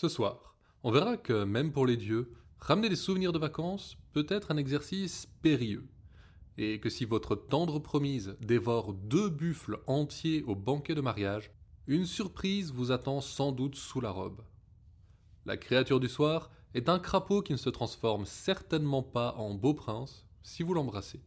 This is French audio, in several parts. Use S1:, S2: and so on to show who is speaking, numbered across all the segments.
S1: Ce soir, on verra que même pour les dieux, ramener des souvenirs de vacances peut être un exercice périlleux. Et que si votre tendre promise dévore deux buffles entiers au banquet de mariage, une surprise vous attend sans doute sous la robe. La créature du soir est un crapaud qui ne se transforme certainement pas en beau prince si vous l'embrassez.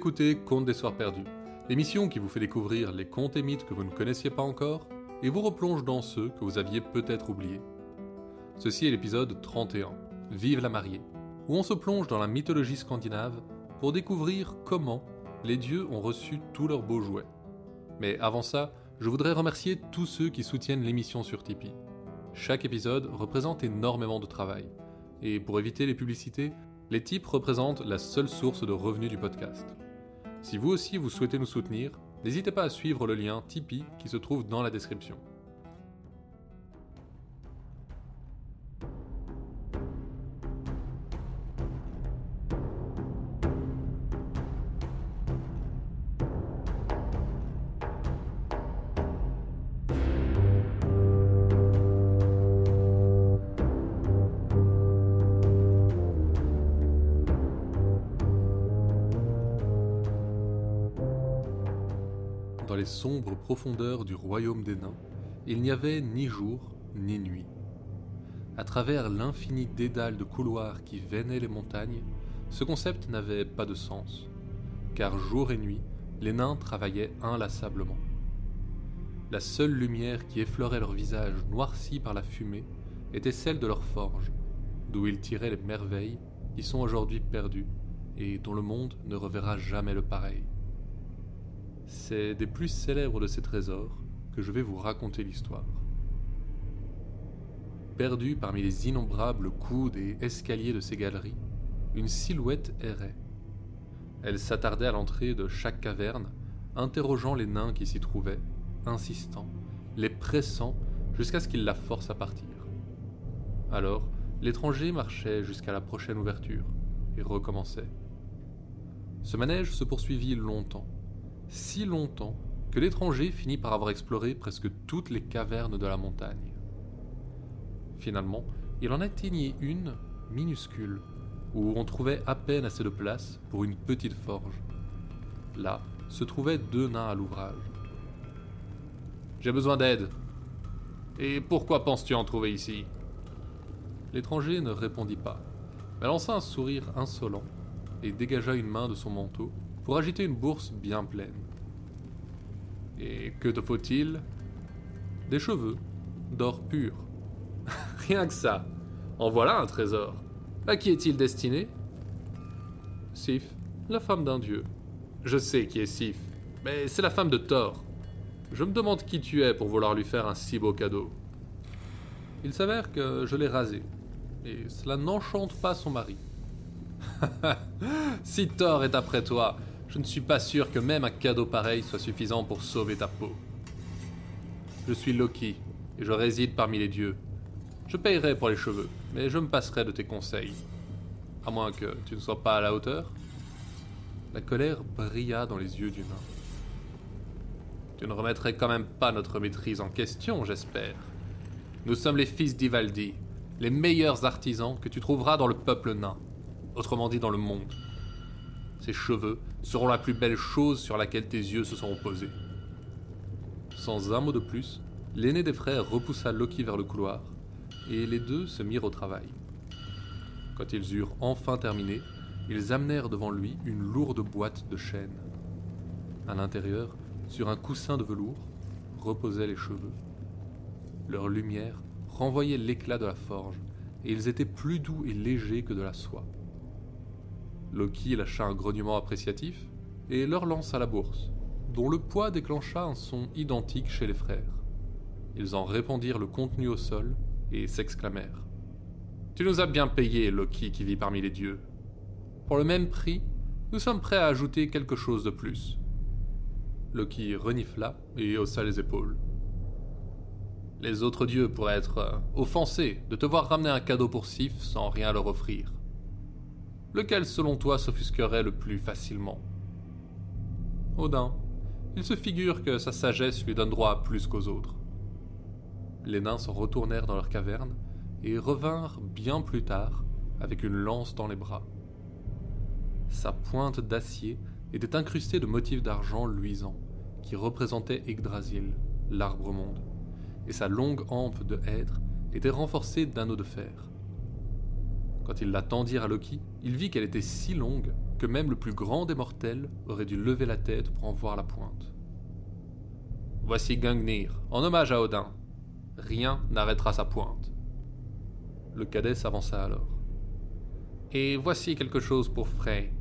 S1: Écoutez Contes des Soirs Perdus, l'émission qui vous fait découvrir les contes et mythes que vous ne connaissiez pas encore et vous replonge dans ceux que vous aviez peut-être oubliés. Ceci est l'épisode 31, Vive la mariée, où on se plonge dans la mythologie scandinave pour découvrir comment les dieux ont reçu tous leurs beaux jouets. Mais avant ça, je voudrais remercier tous ceux qui soutiennent l'émission sur Tipeee. Chaque épisode représente énormément de travail, et pour éviter les publicités, les tips représentent la seule source de revenus du podcast. Si vous aussi vous souhaitez nous soutenir, n'hésitez pas à suivre le lien Tipeee qui se trouve dans la description. Les sombres profondeurs du royaume des nains, il n'y avait ni jour ni nuit. À travers l'infini dédale de couloirs qui venaient les montagnes, ce concept n'avait pas de sens, car jour et nuit, les nains travaillaient inlassablement. La seule lumière qui effleurait leur visage noirci par la fumée était celle de leur forge, d'où ils tiraient les merveilles qui sont aujourd'hui perdues et dont le monde ne reverra jamais le pareil. C'est des plus célèbres de ces trésors que je vais vous raconter l'histoire. Perdue parmi les innombrables coudes et escaliers de ces galeries, une silhouette errait. Elle s'attardait à l'entrée de chaque caverne, interrogeant les nains qui s'y trouvaient, insistant, les pressant jusqu'à ce qu'ils la forcent à partir. Alors, l'étranger marchait jusqu'à la prochaine ouverture et recommençait. Ce manège se poursuivit longtemps si longtemps que l'étranger finit par avoir exploré presque toutes les cavernes de la montagne. Finalement, il en atteignit une minuscule, où on trouvait à peine assez de place pour une petite forge. Là se trouvaient deux nains à l'ouvrage. J'ai besoin d'aide. Et pourquoi penses-tu en trouver ici? L'étranger ne répondit pas, mais lança un sourire insolent et dégagea une main de son manteau pour agiter une bourse bien pleine. Et que te faut-il? Des cheveux, d'or pur. Rien que ça. En voilà un trésor. À qui est-il destiné? Sif, la femme d'un dieu. Je sais qui est Sif, mais c'est la femme de Thor. Je me demande qui tu es pour vouloir lui faire un si beau cadeau. Il s'avère que je l'ai rasé, et cela n'enchante pas son mari. si Thor est après toi, je ne suis pas sûr que même un cadeau pareil soit suffisant pour sauver ta peau. Je suis Loki, et je réside parmi les dieux. Je payerai pour les cheveux, mais je me passerai de tes conseils. À moins que tu ne sois pas à la hauteur. La colère brilla dans les yeux du nain. Tu ne remettrais quand même pas notre maîtrise en question, j'espère. Nous sommes les fils d'Ivaldi, les meilleurs artisans que tu trouveras dans le peuple nain, autrement dit dans le monde. Ces cheveux seront la plus belle chose sur laquelle tes yeux se seront posés. Sans un mot de plus, l'aîné des frères repoussa Loki vers le couloir, et les deux se mirent au travail. Quand ils eurent enfin terminé, ils amenèrent devant lui une lourde boîte de chêne. À l'intérieur, sur un coussin de velours, reposaient les cheveux. Leur lumière renvoyait l'éclat de la forge, et ils étaient plus doux et légers que de la soie. Loki lâcha un grognement appréciatif et leur lança la bourse, dont le poids déclencha un son identique chez les frères. Ils en répandirent le contenu au sol et s'exclamèrent. Tu nous as bien payé, Loki qui vit parmi les dieux. Pour le même prix, nous sommes prêts à ajouter quelque chose de plus. Loki renifla et haussa les épaules. Les autres dieux pourraient être offensés de te voir ramener un cadeau pour Sif sans rien leur offrir. Lequel, selon toi, s'offusquerait le plus facilement? Odin, il se figure que sa sagesse lui donne droit à plus qu'aux autres. Les nains s'en retournèrent dans leur caverne et revinrent bien plus tard avec une lance dans les bras. Sa pointe d'acier était incrustée de motifs d'argent luisants qui représentaient Yggdrasil, l'arbre-monde, et sa longue hampe de hêtre était renforcée d'anneaux de fer. Quand ils la tendirent à Loki, il vit qu'elle était si longue que même le plus grand des mortels aurait dû lever la tête pour en voir la pointe. Voici Gungnir, en hommage à Odin. Rien n'arrêtera sa pointe. Le cadet s'avança alors. Et voici quelque chose pour Frey.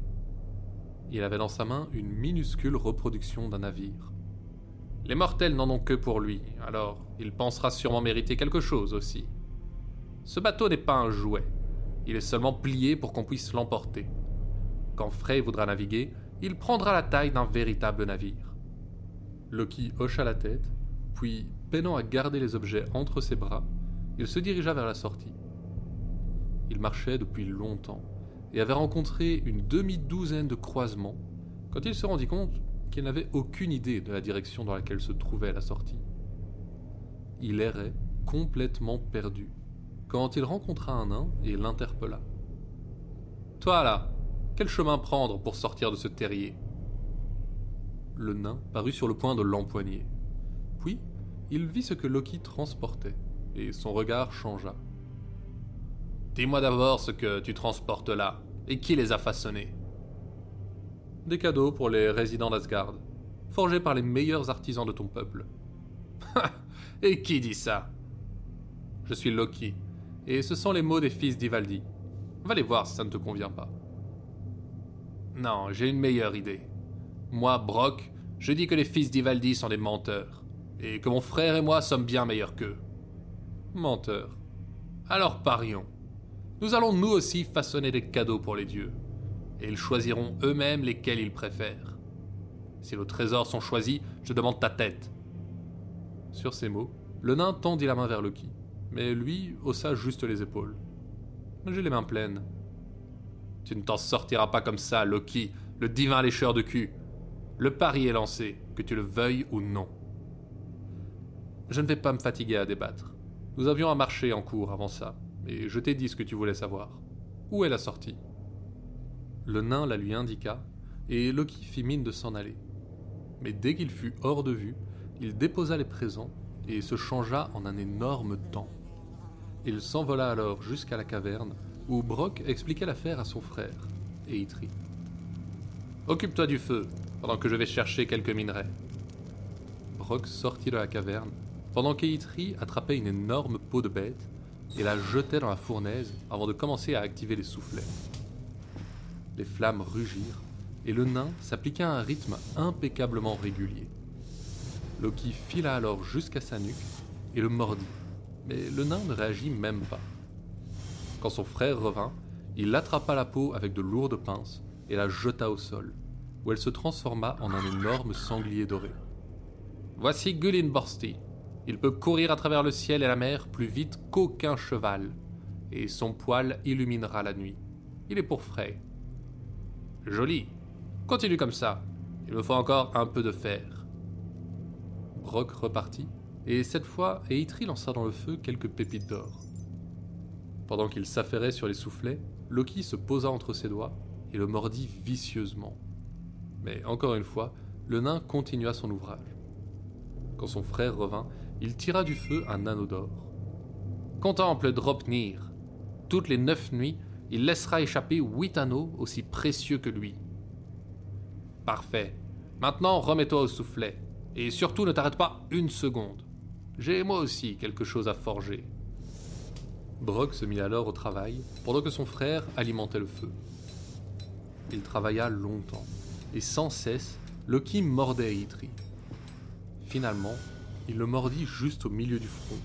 S1: Il avait dans sa main une minuscule reproduction d'un navire. Les mortels n'en ont que pour lui, alors il pensera sûrement mériter quelque chose aussi. Ce bateau n'est pas un jouet, il est seulement plié pour qu'on puisse l'emporter. Quand Frey voudra naviguer, il prendra la taille d'un véritable navire. Loki hocha la tête, puis, peinant à garder les objets entre ses bras, il se dirigea vers la sortie. Il marchait depuis longtemps et avait rencontré une demi-douzaine de croisements quand il se rendit compte qu'il n'avait aucune idée de la direction dans laquelle se trouvait la sortie. Il errait complètement perdu quand il rencontra un nain et l'interpella. Toi là, quel chemin prendre pour sortir de ce terrier? Le nain parut sur le point de l'empoigner. Puis, il vit ce que Loki transportait, et son regard changea. Dis-moi d'abord ce que tu transportes là, et qui les a façonnés Des cadeaux pour les résidents d'Asgard, forgés par les meilleurs artisans de ton peuple. et qui dit ça? Je suis Loki, et ce sont les mots des fils d'Ivaldi. Va les voir si ça ne te convient pas. Non, j'ai une meilleure idée. Moi, Brock, je dis que les fils d'Ivaldi sont des menteurs, et que mon frère et moi sommes bien meilleurs qu'eux. Menteurs. Alors parions. Nous allons nous aussi façonner des cadeaux pour les dieux, et ils choisiront eux-mêmes lesquels ils préfèrent. Si nos trésors sont choisis, je demande ta tête. Sur ces mots, le nain tendit la main vers Loki, mais lui haussa juste les épaules. J'ai les mains pleines, tu ne t'en sortiras pas comme ça, Loki, le divin lécheur de cul. Le pari est lancé, que tu le veuilles ou non. Je ne vais pas me fatiguer à débattre. Nous avions un marché en cours avant ça, et je t'ai dit ce que tu voulais savoir. Où est la sortie? Le nain la lui indiqua, et Loki fit mine de s'en aller. Mais dès qu'il fut hors de vue, il déposa les présents et se changea en un énorme temps. Il s'envola alors jusqu'à la caverne où Brock expliquait l'affaire à son frère, Eitri. Occupe-toi du feu, pendant que je vais chercher quelques minerais. Brock sortit de la caverne, pendant qu'Eitri attrapait une énorme peau de bête et la jetait dans la fournaise avant de commencer à activer les soufflets. Les flammes rugirent et le nain s'appliqua à un rythme impeccablement régulier. Loki fila alors jusqu'à sa nuque et le mordit, mais le nain ne réagit même pas. Quand son frère revint, il attrapa la peau avec de lourdes pinces et la jeta au sol, où elle se transforma en un énorme sanglier doré. Voici Borsti. Il peut courir à travers le ciel et la mer plus vite qu'aucun cheval, et son poil illuminera la nuit. Il est pour frais. Joli. Continue comme ça. Il me faut encore un peu de fer. Brock repartit, et cette fois, Eitri lança dans le feu quelques pépites d'or. Pendant qu'il s'affairait sur les soufflets, Loki se posa entre ses doigts et le mordit vicieusement. Mais encore une fois, le nain continua son ouvrage. Quand son frère revint, il tira du feu un anneau d'or. Contemple Dropnir. Toutes les neuf nuits, il laissera échapper huit anneaux aussi précieux que lui. Parfait. Maintenant, remets-toi au soufflet. Et surtout, ne t'arrête pas une seconde. J'ai moi aussi quelque chose à forger. Brock se mit alors au travail, pendant que son frère alimentait le feu. Il travailla longtemps, et sans cesse, Loki mordait Eitri. Finalement, il le mordit juste au milieu du front,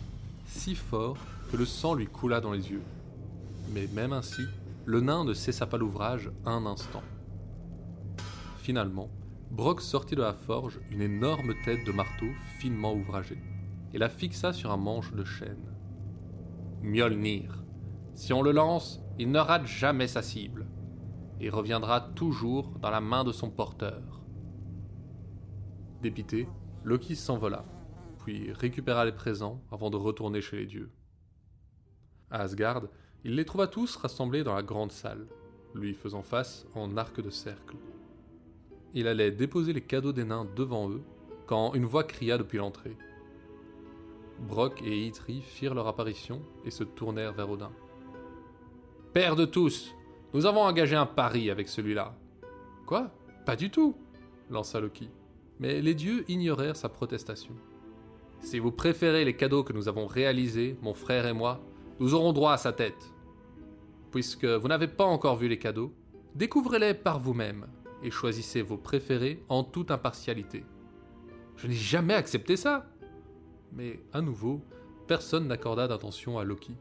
S1: si fort que le sang lui coula dans les yeux. Mais même ainsi, le nain ne cessa pas l'ouvrage un instant. Finalement, Brock sortit de la forge une énorme tête de marteau finement ouvragée, et la fixa sur un manche de chêne. Mjolnir. Si on le lance, il ne rate jamais sa cible, et reviendra toujours dans la main de son porteur. Dépité, Loki s'envola, puis récupéra les présents avant de retourner chez les dieux. À Asgard, il les trouva tous rassemblés dans la grande salle, lui faisant face en arc de cercle. Il allait déposer les cadeaux des nains devant eux quand une voix cria depuis l'entrée. Brock et Eitri firent leur apparition et se tournèrent vers Odin. Père de tous, nous avons engagé un pari avec celui-là. Quoi? Pas du tout lança Loki. Mais les dieux ignorèrent sa protestation. Si vous préférez les cadeaux que nous avons réalisés, mon frère et moi, nous aurons droit à sa tête. Puisque vous n'avez pas encore vu les cadeaux, découvrez-les par vous-même et choisissez vos préférés en toute impartialité. Je n'ai jamais accepté ça. Mais à nouveau, personne n'accorda d'attention à Loki.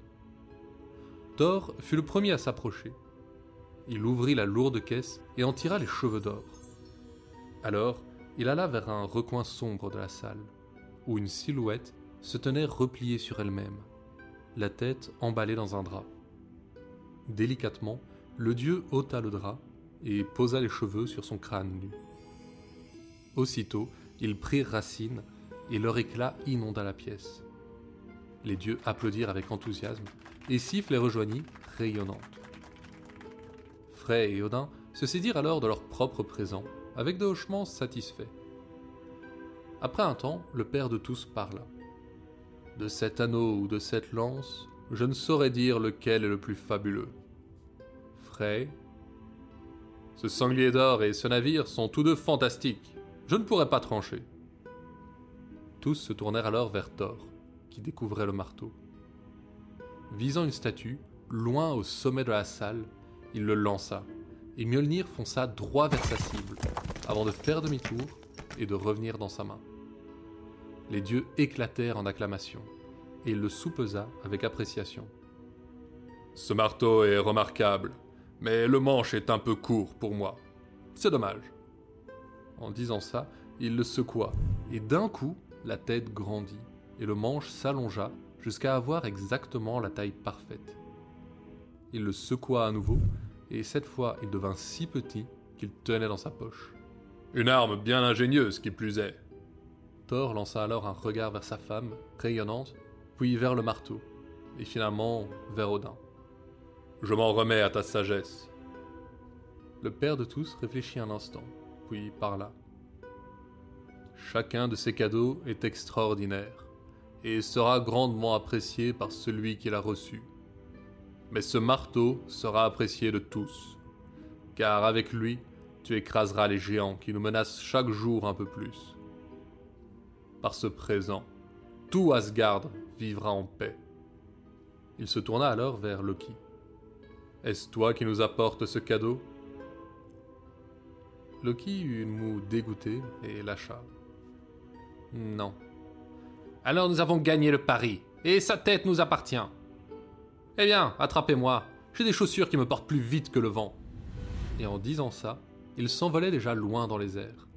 S1: Thor fut le premier à s'approcher. Il ouvrit la lourde caisse et en tira les cheveux d'or. Alors, il alla vers un recoin sombre de la salle, où une silhouette se tenait repliée sur elle-même, la tête emballée dans un drap. Délicatement, le dieu ôta le drap et posa les cheveux sur son crâne nu. Aussitôt, ils prirent racine et leur éclat inonda la pièce. Les dieux applaudirent avec enthousiasme et Sif les rejoignit, rayonnante. Frey et Odin se saidirent alors de leur propre présent, avec des hochements satisfaits. Après un temps, le père de tous parla. De cet anneau ou de cette lance, je ne saurais dire lequel est le plus fabuleux. Frey, ce sanglier d'or et ce navire sont tous deux fantastiques. Je ne pourrais pas trancher. Tous se tournèrent alors vers Thor, qui découvrait le marteau. Visant une statue, loin au sommet de la salle, il le lança, et Mjolnir fonça droit vers sa cible, avant de faire demi-tour et de revenir dans sa main. Les dieux éclatèrent en acclamations, et il le soupesa avec appréciation. Ce marteau est remarquable, mais le manche est un peu court pour moi. C'est dommage. En disant ça, il le secoua, et d'un coup, la tête grandit, et le manche s'allongea jusqu'à avoir exactement la taille parfaite. Il le secoua à nouveau, et cette fois il devint si petit qu'il tenait dans sa poche. Une arme bien ingénieuse qui plus est. Thor lança alors un regard vers sa femme, rayonnante, puis vers le marteau, et finalement vers Odin. Je m'en remets à ta sagesse. Le père de tous réfléchit un instant, puis parla. Chacun de ces cadeaux est extraordinaire et sera grandement apprécié par celui qui l'a reçu. Mais ce marteau sera apprécié de tous, car avec lui, tu écraseras les géants qui nous menacent chaque jour un peu plus. Par ce présent, tout Asgard vivra en paix. Il se tourna alors vers Loki. Est-ce toi qui nous apportes ce cadeau? Loki eut une moue dégoûtée et lâcha. Non. Alors nous avons gagné le pari, et sa tête nous appartient. Eh bien, attrapez-moi, j'ai des chaussures qui me portent plus vite que le vent. Et en disant ça, il s'envolait déjà loin dans les airs.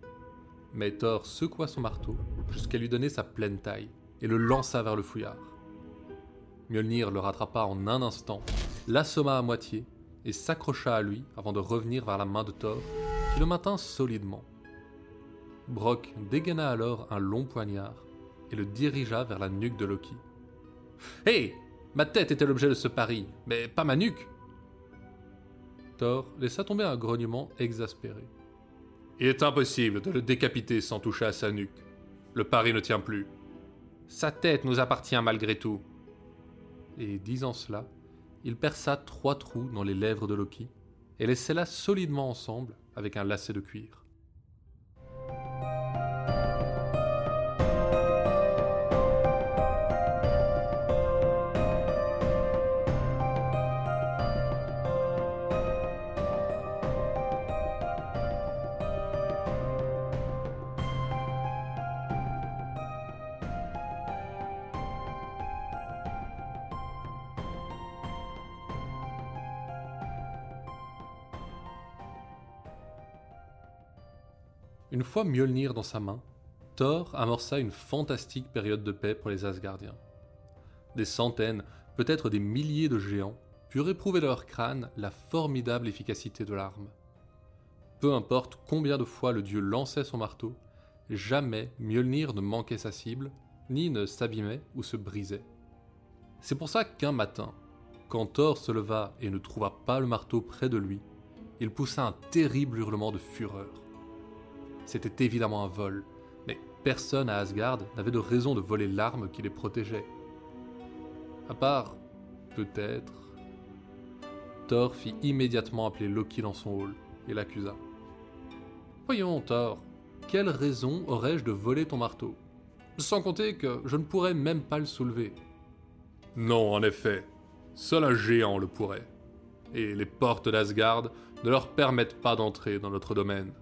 S1: Mais Thor secoua son marteau jusqu'à lui donner sa pleine taille et le lança vers le fouillard. Mjolnir le rattrapa en un instant, l'assomma à moitié et s'accrocha à lui avant de revenir vers la main de Thor, qui le maintint solidement. Brock dégaina alors un long poignard et le dirigea vers la nuque de Loki. Hé Ma tête était l'objet de ce pari, mais pas ma nuque Thor laissa tomber un grognement exaspéré. Il est impossible de le décapiter sans toucher à sa nuque. Le pari ne tient plus. Sa tête nous appartient malgré tout. Et disant cela, il perça trois trous dans les lèvres de Loki et les scella solidement ensemble avec un lacet de cuir. Fois Mjolnir dans sa main, Thor amorça une fantastique période de paix pour les Asgardiens. Des centaines, peut-être des milliers de géants purent éprouver de leur crâne la formidable efficacité de l'arme. Peu importe combien de fois le dieu lançait son marteau, jamais Mjolnir ne manquait sa cible, ni ne s'abîmait ou se brisait. C'est pour ça qu'un matin, quand Thor se leva et ne trouva pas le marteau près de lui, il poussa un terrible hurlement de fureur. C'était évidemment un vol, mais personne à Asgard n'avait de raison de voler l'arme qui les protégeait. À part, peut-être. Thor fit immédiatement appeler Loki dans son hall et l'accusa. Voyons, Thor, quelle raison aurais-je de voler ton marteau? Sans compter que je ne pourrais même pas le soulever. Non, en effet, seul un géant le pourrait. Et les portes d'Asgard ne leur permettent pas d'entrer dans notre domaine.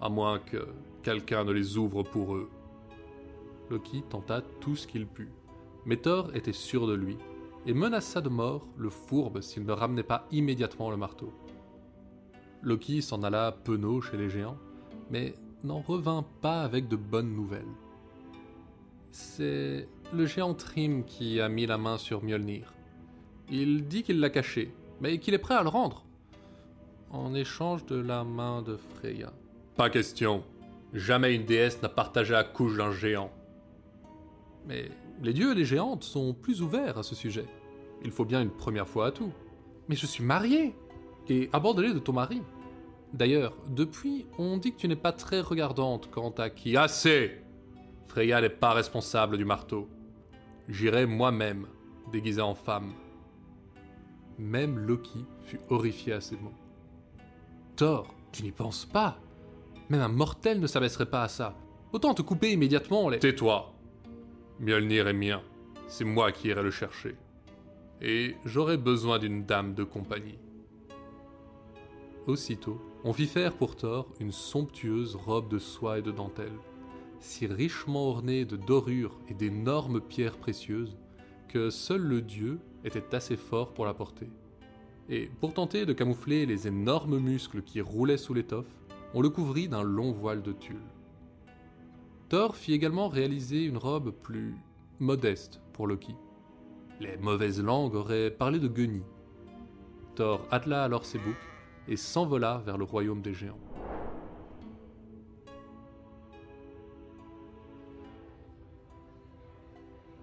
S1: À moins que quelqu'un ne les ouvre pour eux. Loki tenta tout ce qu'il put, mais Thor était sûr de lui et menaça de mort le fourbe s'il ne ramenait pas immédiatement le marteau. Loki s'en alla penaud chez les géants, mais n'en revint pas avec de bonnes nouvelles. C'est le géant Trim qui a mis la main sur Mjolnir. Il dit qu'il l'a caché, mais qu'il est prêt à le rendre. En échange de la main de Freya. Pas question. Jamais une déesse n'a partagé la couche d'un géant. Mais les dieux et les géantes sont plus ouverts à ce sujet. Il faut bien une première fois à tout. Mais je suis marié et abandonné de ton mari. D'ailleurs, depuis, on dit que tu n'es pas très regardante quant à qui. Assez Freya n'est pas responsable du marteau. J'irai moi-même, déguisé en femme. Même Loki fut horrifié à ces mots. Thor, tu n'y penses pas? Même un mortel ne s'abaisserait pas à ça. Autant te couper immédiatement les. Tais-toi Mjolnir est mien. C'est moi qui irai le chercher. Et j'aurai besoin d'une dame de compagnie. Aussitôt, on fit faire pour Thor une somptueuse robe de soie et de dentelle, si richement ornée de dorures et d'énormes pierres précieuses que seul le dieu était assez fort pour la porter. Et pour tenter de camoufler les énormes muscles qui roulaient sous l'étoffe, on le couvrit d'un long voile de tulle. Thor fit également réaliser une robe plus modeste pour Loki. Les mauvaises langues auraient parlé de guenilles. Thor attela alors ses boucs et s'envola vers le royaume des géants.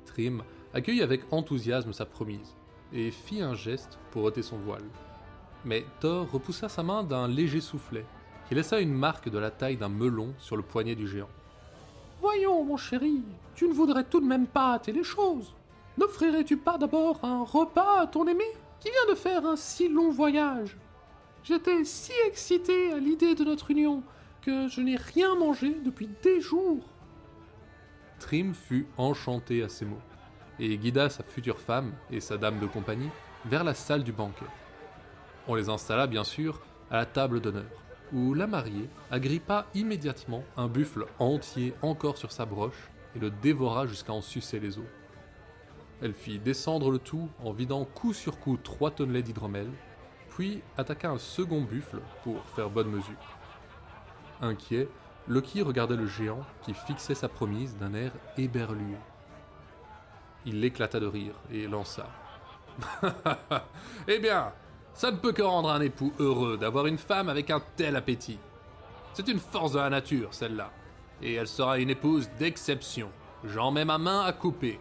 S1: Trim accueillit avec enthousiasme sa promise et fit un geste pour ôter son voile. Mais Thor repoussa sa main d'un léger soufflet qui laissa une marque de la taille d'un melon sur le poignet du géant. Voyons, mon chéri, tu ne voudrais tout de même pas hâter les choses. N'offrirais-tu pas d'abord un repas à ton aimé qui vient de faire un si long voyage? J'étais si excité à l'idée de notre union que je n'ai rien mangé depuis des jours. Trim fut enchanté à ces mots et guida sa future femme et sa dame de compagnie vers la salle du banquet. On les installa bien sûr à la table d'honneur, où la mariée agrippa immédiatement un buffle entier encore sur sa broche et le dévora jusqu'à en sucer les os. Elle fit descendre le tout en vidant coup sur coup trois tonnelets d'hydromel, puis attaqua un second buffle pour faire bonne mesure. Inquiet, Loki regardait le géant qui fixait sa promise d'un air éberlué. Il éclata de rire et lança. eh bien, ça ne peut que rendre un époux heureux d'avoir une femme avec un tel appétit. C'est une force de la nature, celle-là. Et elle sera une épouse d'exception. J'en mets ma main à couper.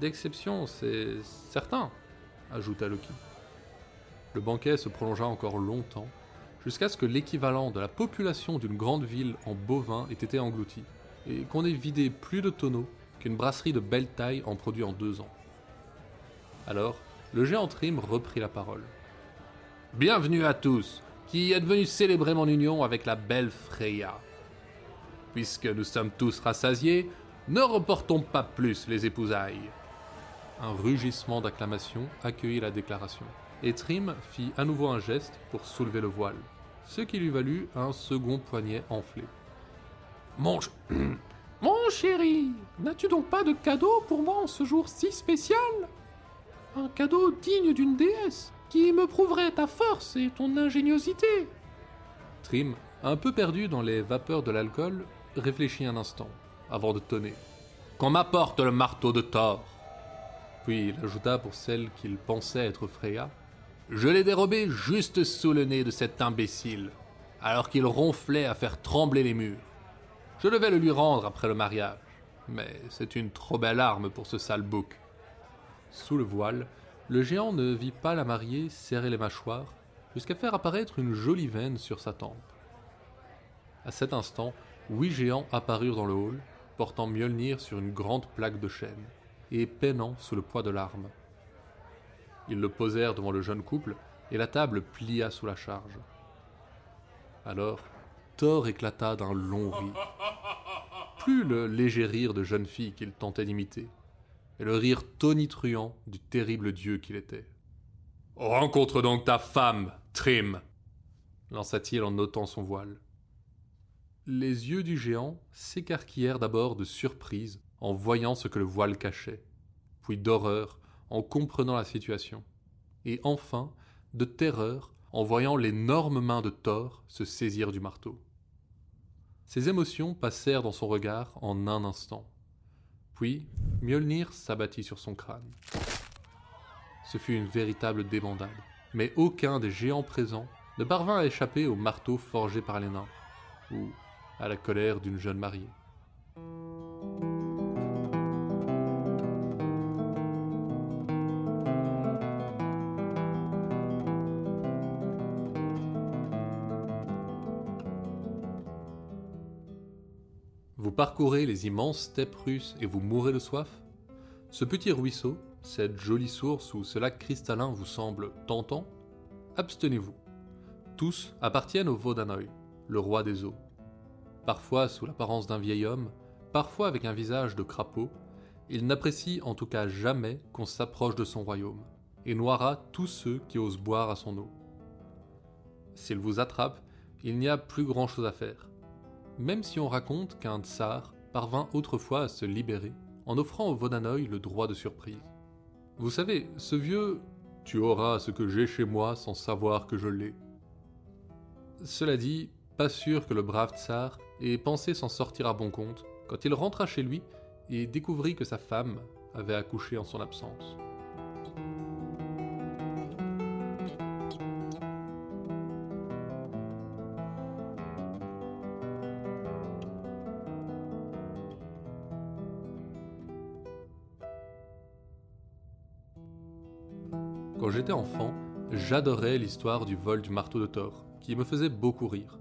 S1: D'exception, c'est certain, ajouta Loki. Le banquet se prolongea encore longtemps, jusqu'à ce que l'équivalent de la population d'une grande ville en bovins ait été englouti, et qu'on ait vidé plus de tonneaux qu'une brasserie de belle taille en produit en deux ans. Alors, le géant Trim reprit la parole. Bienvenue à tous, qui êtes venus célébrer mon union avec la belle Freya. Puisque nous sommes tous rassasiés, ne reportons pas plus les épousailles. Un rugissement d'acclamation accueillit la déclaration, et Trim fit à nouveau un geste pour soulever le voile, ce qui lui valut un second poignet enflé. Mon, Mon chéri, n'as-tu donc pas de cadeau pour moi en ce jour si spécial? Un cadeau digne d'une déesse, qui me prouverait ta force et ton ingéniosité. Trim, un peu perdu dans les vapeurs de l'alcool, réfléchit un instant, avant de tonner. Qu'on m'apporte le marteau de Thor Puis il ajouta pour celle qu'il pensait être Freya Je l'ai dérobé juste sous le nez de cet imbécile, alors qu'il ronflait à faire trembler les murs. Je devais le lui rendre après le mariage, mais c'est une trop belle arme pour ce sale bouc. Sous le voile, le géant ne vit pas la mariée serrer les mâchoires jusqu'à faire apparaître une jolie veine sur sa tempe. À cet instant, huit géants apparurent dans le hall, portant Mjolnir sur une grande plaque de chêne et peinant sous le poids de l'arme. Ils le posèrent devant le jeune couple et la table plia sous la charge. Alors, Thor éclata d'un long rire. Plus le léger rire de jeune fille qu'il tentait d'imiter, et le rire tonitruant du terrible dieu qu'il était. Rencontre donc ta femme, Trim lança-t-il en ôtant son voile. Les yeux du géant s'écarquillèrent d'abord de surprise en voyant ce que le voile cachait, puis d'horreur en comprenant la situation, et enfin de terreur en voyant l'énorme main de Thor se saisir du marteau. Ses émotions passèrent dans son regard en un instant. Puis Mjolnir s'abattit sur son crâne. Ce fut une véritable débandade, mais aucun des géants présents ne parvint à échapper au marteau forgé par les nains, ou à la colère d'une jeune mariée. Parcourez les immenses steppes russes et vous mourrez de soif? Ce petit ruisseau, cette jolie source où ce lac cristallin vous semble tentant Abstenez-vous. Tous appartiennent au Vodanoï, le roi des eaux parfois sous l'apparence d'un vieil homme, parfois avec un visage de crapaud, il n'apprécie en tout cas jamais qu'on s'approche de son royaume, et noiera tous ceux qui osent boire à son eau. S'il vous attrape, il n'y a plus grand-chose à faire, même si on raconte qu'un tsar parvint autrefois à se libérer en offrant au Vodanoï le droit de surprise. Vous savez, ce vieux Tu auras ce que j'ai chez moi sans savoir que je l'ai. Cela dit, pas sûr que le brave tsar ait pensé s'en sortir à bon compte quand il rentra chez lui et découvrit que sa femme avait accouché en son absence. Quand j'étais enfant, j'adorais l'histoire du vol du marteau de Thor, qui me faisait beaucoup rire.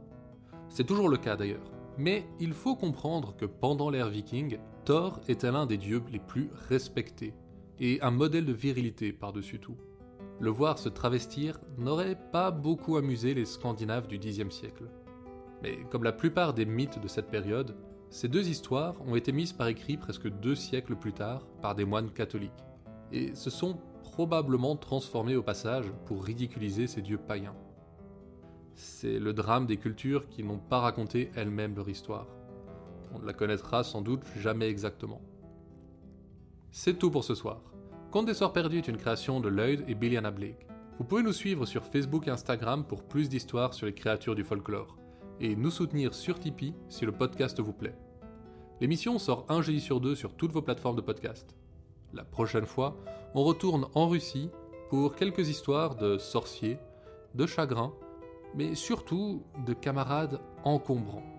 S1: C'est toujours le cas d'ailleurs. Mais il faut comprendre que pendant l'ère viking, Thor était l'un des dieux les plus respectés, et un modèle de virilité par-dessus tout. Le voir se travestir n'aurait pas beaucoup amusé les Scandinaves du Xe siècle. Mais comme la plupart des mythes de cette période, ces deux histoires ont été mises par écrit presque deux siècles plus tard par des moines catholiques, et se sont probablement transformés au passage pour ridiculiser ces dieux païens. C'est le drame des cultures qui n'ont pas raconté elles-mêmes leur histoire. On ne la connaîtra sans doute jamais exactement. C'est tout pour ce soir. Conte des Soirs Perdus est une création de Lloyd et Billiana Blake. Vous pouvez nous suivre sur Facebook et Instagram pour plus d'histoires sur les créatures du folklore, et nous soutenir sur Tipeee si le podcast vous plaît. L'émission sort un jeudi sur deux sur toutes vos plateformes de podcast. La prochaine fois, on retourne en Russie pour quelques histoires de sorciers, de chagrins mais surtout de camarades encombrants.